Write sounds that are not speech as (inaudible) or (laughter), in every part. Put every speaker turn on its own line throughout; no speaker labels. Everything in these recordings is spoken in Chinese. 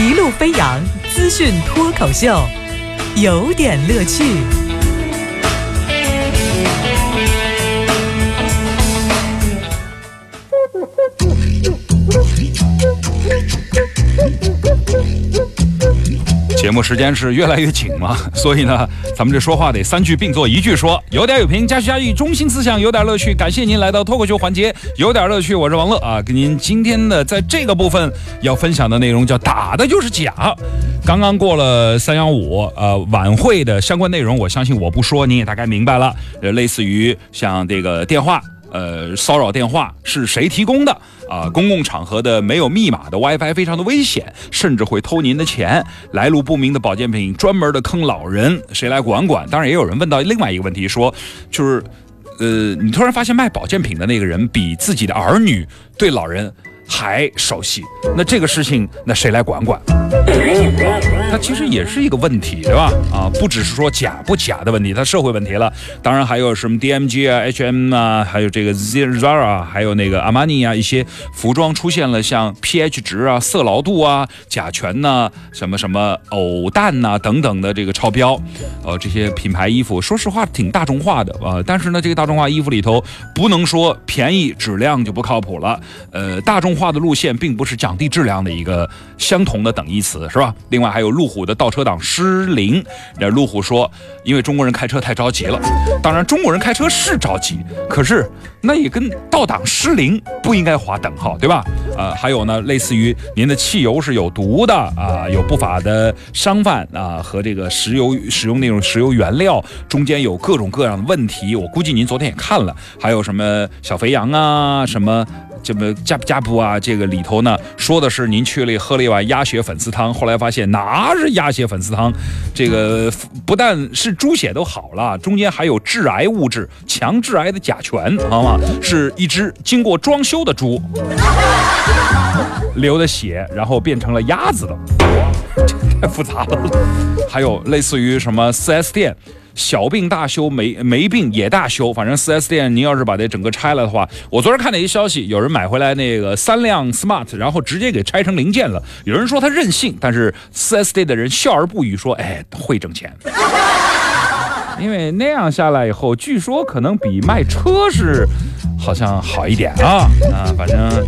一路飞扬资讯脱口秀，有点乐趣。
节目时间是越来越紧嘛，(laughs) 所以呢，咱们这说话得三句并作一句说，有点有评，加叙加意，中心思想有点乐趣。感谢您来到脱口秀环节，有点乐趣，我是王乐啊，跟您今天的在这个部分要分享的内容叫打的就是假。刚刚过了 (laughs) 三幺五，呃，晚会的相关内容，我相信我不说你也大概明白了，呃，类似于像这个电话。呃，骚扰电话是谁提供的啊？公共场合的没有密码的 WiFi 非常的危险，甚至会偷您的钱。来路不明的保健品，专门的坑老人，谁来管管？当然，也有人问到另外一个问题，说就是，呃，你突然发现卖保健品的那个人比自己的儿女对老人。还熟悉，那这个事情，那谁来管管？它其实也是一个问题，对吧？啊，不只是说假不假的问题，它社会问题了。当然还有什么 DMG 啊、HM 啊，还有这个 Zara，还有那个 Armani 啊，一些服装出现了像 pH 值啊、色牢度啊、甲醛呐、什么什么偶氮呐等等的这个超标。呃，这些品牌衣服，说实话挺大众化的啊。但是呢，这个大众化衣服里头，不能说便宜质量就不靠谱了。呃，大众。化的路线并不是降低质量的一个相同的等义词，是吧？另外还有路虎的倒车档失灵，那路虎说，因为中国人开车太着急了。当然，中国人开车是着急，可是那也跟倒档失灵不应该划等号，对吧？呃，还有呢，类似于您的汽油是有毒的啊，有不法的商贩啊，和这个石油使用那种石油原料中间有各种各样的问题。我估计您昨天也看了，还有什么小肥羊啊，什么。这么加不加不啊？这个里头呢，说的是您去了喝了一碗鸭血粉丝汤，后来发现哪是鸭血粉丝汤，这个不但是猪血都好了，中间还有致癌物质，强致癌的甲醛，好吗？是一只经过装修的猪流的血，然后变成了鸭子的，太复杂了。还有类似于什么四 S 店。小病大修，没没病也大修。反正 4S 店，您要是把这整个拆了的话，我昨天看了一消息，有人买回来那个三辆 smart，然后直接给拆成零件了。有人说他任性，但是 4S 店的人笑而不语，说：“哎，会挣钱。” (laughs) 因为那样下来以后，据说可能比卖车是好像好一点啊啊，反正。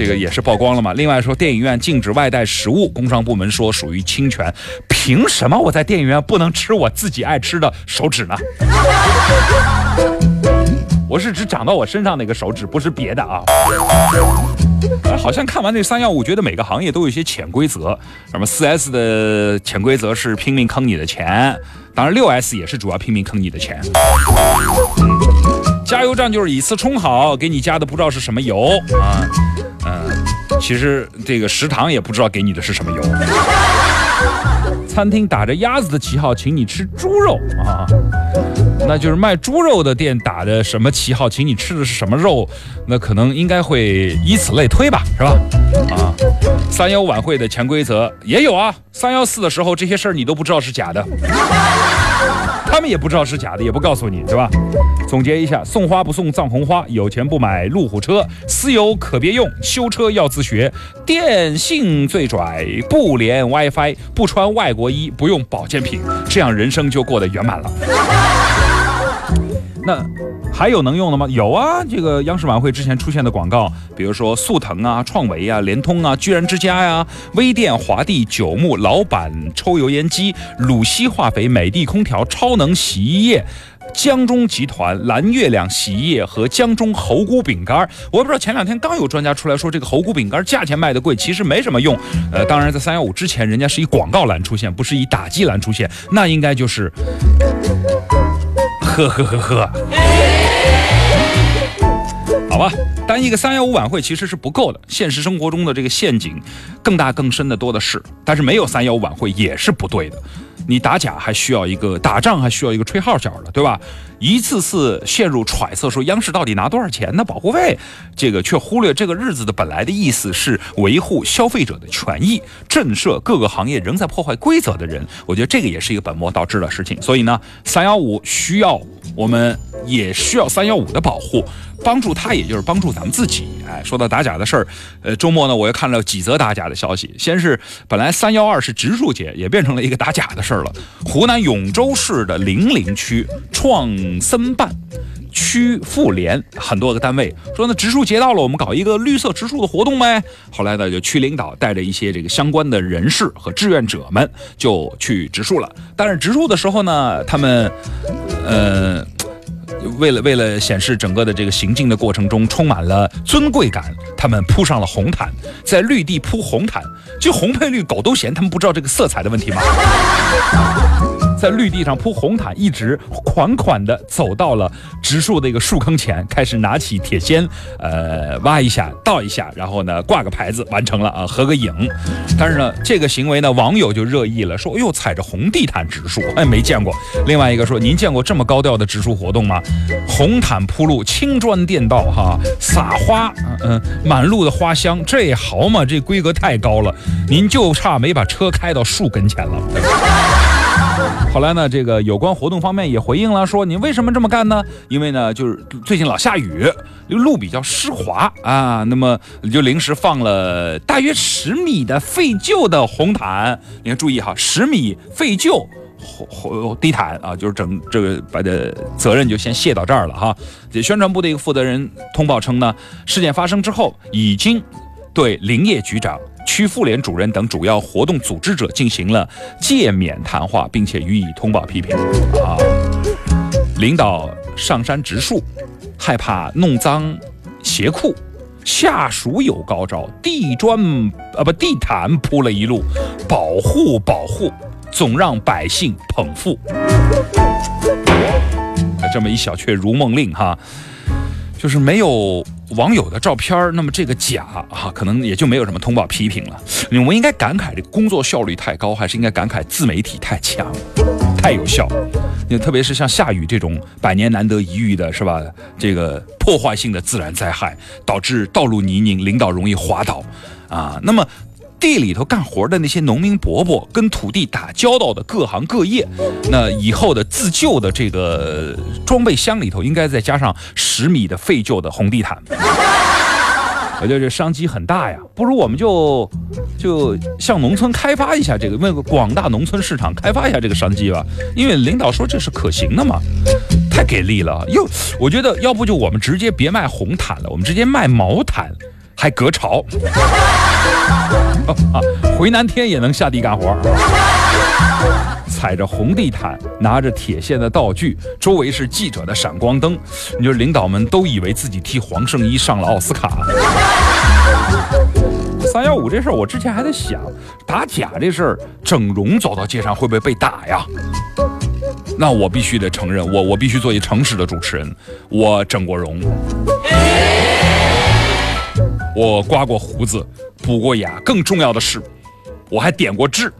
这个也是曝光了嘛？另外说，电影院禁止外带食物，工商部门说属于侵权。凭什么我在电影院不能吃我自己爱吃的手指呢？(laughs) 我是指长到我身上那个手指，不是别的啊。好像看完这三幺五，觉得每个行业都有一些潜规则。什么四 S 的潜规则是拼命坑你的钱，当然六 S 也是主要拼命坑你的钱。加油站就是以次充好，给你加的不知道是什么油啊。嗯，其实这个食堂也不知道给你的是什么油。(laughs) 餐厅打着鸭子的旗号，请你吃猪肉啊，那就是卖猪肉的店打的什么旗号，请你吃的是什么肉？那可能应该会以此类推吧，是吧？啊，三幺晚会的潜规则也有啊。三幺四的时候，这些事儿你都不知道是假的。他们也不知道是假的，也不告诉你，对吧？总结一下：送花不送藏红花，有钱不买路虎车，私有可别用，修车要自学，电信最拽，不连 WiFi，不穿外国衣，不用保健品，这样人生就过得圆满了。还有能用的吗？有啊，这个央视晚会之前出现的广告，比如说速腾啊、创维啊、联通啊、居然之家呀、微店、华帝、九牧、老板抽油烟机、鲁西化肥、美的空调、超能洗衣液、江中集团、蓝月亮洗衣液和江中猴菇饼干。我也不知道前两天刚有专家出来说，这个猴菇饼干价钱卖的贵，其实没什么用。呃，当然在三幺五之前，人家是以广告栏出现，不是以打击栏出现，那应该就是。呵呵呵呵，好吧，单一个三幺五晚会其实是不够的，现实生活中的这个陷阱更大更深的多的是，但是没有三幺五晚会也是不对的。你打假还需要一个打仗，还需要一个吹号角的，对吧？一次次陷入揣测，说央视到底拿多少钱呢？保护费，这个却忽略这个日子的本来的意思是维护消费者的权益，震慑各个行业仍在破坏规则的人。我觉得这个也是一个本末倒置的事情。所以呢，三幺五需要，我们也需要三幺五的保护，帮助他，也就是帮助咱。咱们自己。哎，说到打假的事儿，呃，周末呢我又看了几则打假的消息。先是本来三幺二是植树节，也变成了一个打假的事儿了。湖南永州市的零陵区创森办。区妇联很多个单位说呢，植树节到了，我们搞一个绿色植树的活动呗。后来呢，就区领导带着一些这个相关的人士和志愿者们就去植树了。但是植树的时候呢，他们，呃，为了为了显示整个的这个行进的过程中充满了尊贵感，他们铺上了红毯，在绿地铺红毯，就红配绿，狗都嫌。他们不知道这个色彩的问题吗？在绿地上铺红毯，一直款款地走到了植树的一个树坑前，开始拿起铁锨，呃，挖一下，倒一下，然后呢，挂个牌子，完成了啊，合个影。但是呢，这个行为呢，网友就热议了，说，哎呦，踩着红地毯植树，哎，没见过。另外一个说，您见过这么高调的植树活动吗？红毯铺路，青砖垫道，哈，撒花，嗯，满路的花香，这好嘛？这规格太高了，您就差没把车开到树跟前了。后来呢，这个有关活动方面也回应了，说你为什么这么干呢？因为呢，就是最近老下雨，路比较湿滑啊，那么就临时放了大约十米的废旧的红毯。你要，注意哈，十米废旧红红地毯啊，就是整这个把的责任就先卸到这儿了哈。这宣传部的一个负责人通报称呢，事件发生之后，已经对林业局长。区妇联主任等主要活动组织者进行了诫勉谈话，并且予以通报批评。啊，领导上山植树，害怕弄脏鞋裤，下属有高招，地砖啊不地毯铺了一路，保护保护，总让百姓捧腹。这么一小阙如梦令哈。就是没有网友的照片那么这个假啊，可能也就没有什么通报批评了。你们应该感慨这工作效率太高，还是应该感慨自媒体太强、太有效？那特别是像下雨这种百年难得一遇的，是吧？这个破坏性的自然灾害，导致道路泥泞，领导容易滑倒啊。那么。地里头干活的那些农民伯伯，跟土地打交道的各行各业，那以后的自救的这个装备箱里头，应该再加上十米的废旧的红地毯。(laughs) 我觉得这商机很大呀，不如我们就就向农村开发一下这个，为广大农村市场开发一下这个商机吧。因为领导说这是可行的嘛，太给力了。又我觉得要不就我们直接别卖红毯了，我们直接卖毛毯。还隔潮，(laughs) 回南天也能下地干活，踩着红地毯，拿着铁线的道具，周围是记者的闪光灯，你说领导们都以为自己替黄圣依上了奥斯卡。三幺五这事儿，我之前还在想，打假这事儿，整容走到街上会不会被打呀？那我必须得承认，我我必须做一诚实的主持人，我整过容。我刮过胡子，补过牙，更重要的是，我还点过痣。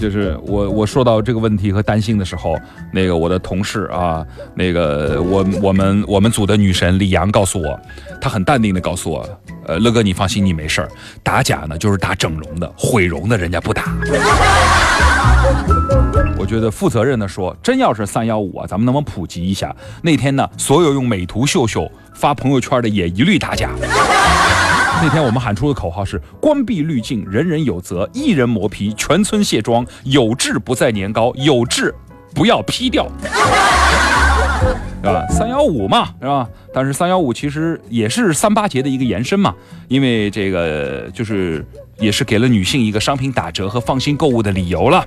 就是我我说到这个问题和担心的时候，那个我的同事啊，那个我我们我们组的女神李阳告诉我，她很淡定的告诉我，呃，乐哥你放心，你没事儿。打假呢就是打整容的，毁容的人家不打。觉得负责任的说，真要是三幺五啊，咱们能不能普及一下？那天呢，所有用美图秀秀。发朋友圈的也一律打假。(laughs) 那天我们喊出的口号是：关闭滤镜，人人有责；一人磨皮，全村卸妆。有痣不在年高，有痣不要 P 掉，(laughs) 是吧？三幺五嘛，是吧？但是三幺五其实也是三八节的一个延伸嘛，因为这个就是也是给了女性一个商品打折和放心购物的理由了。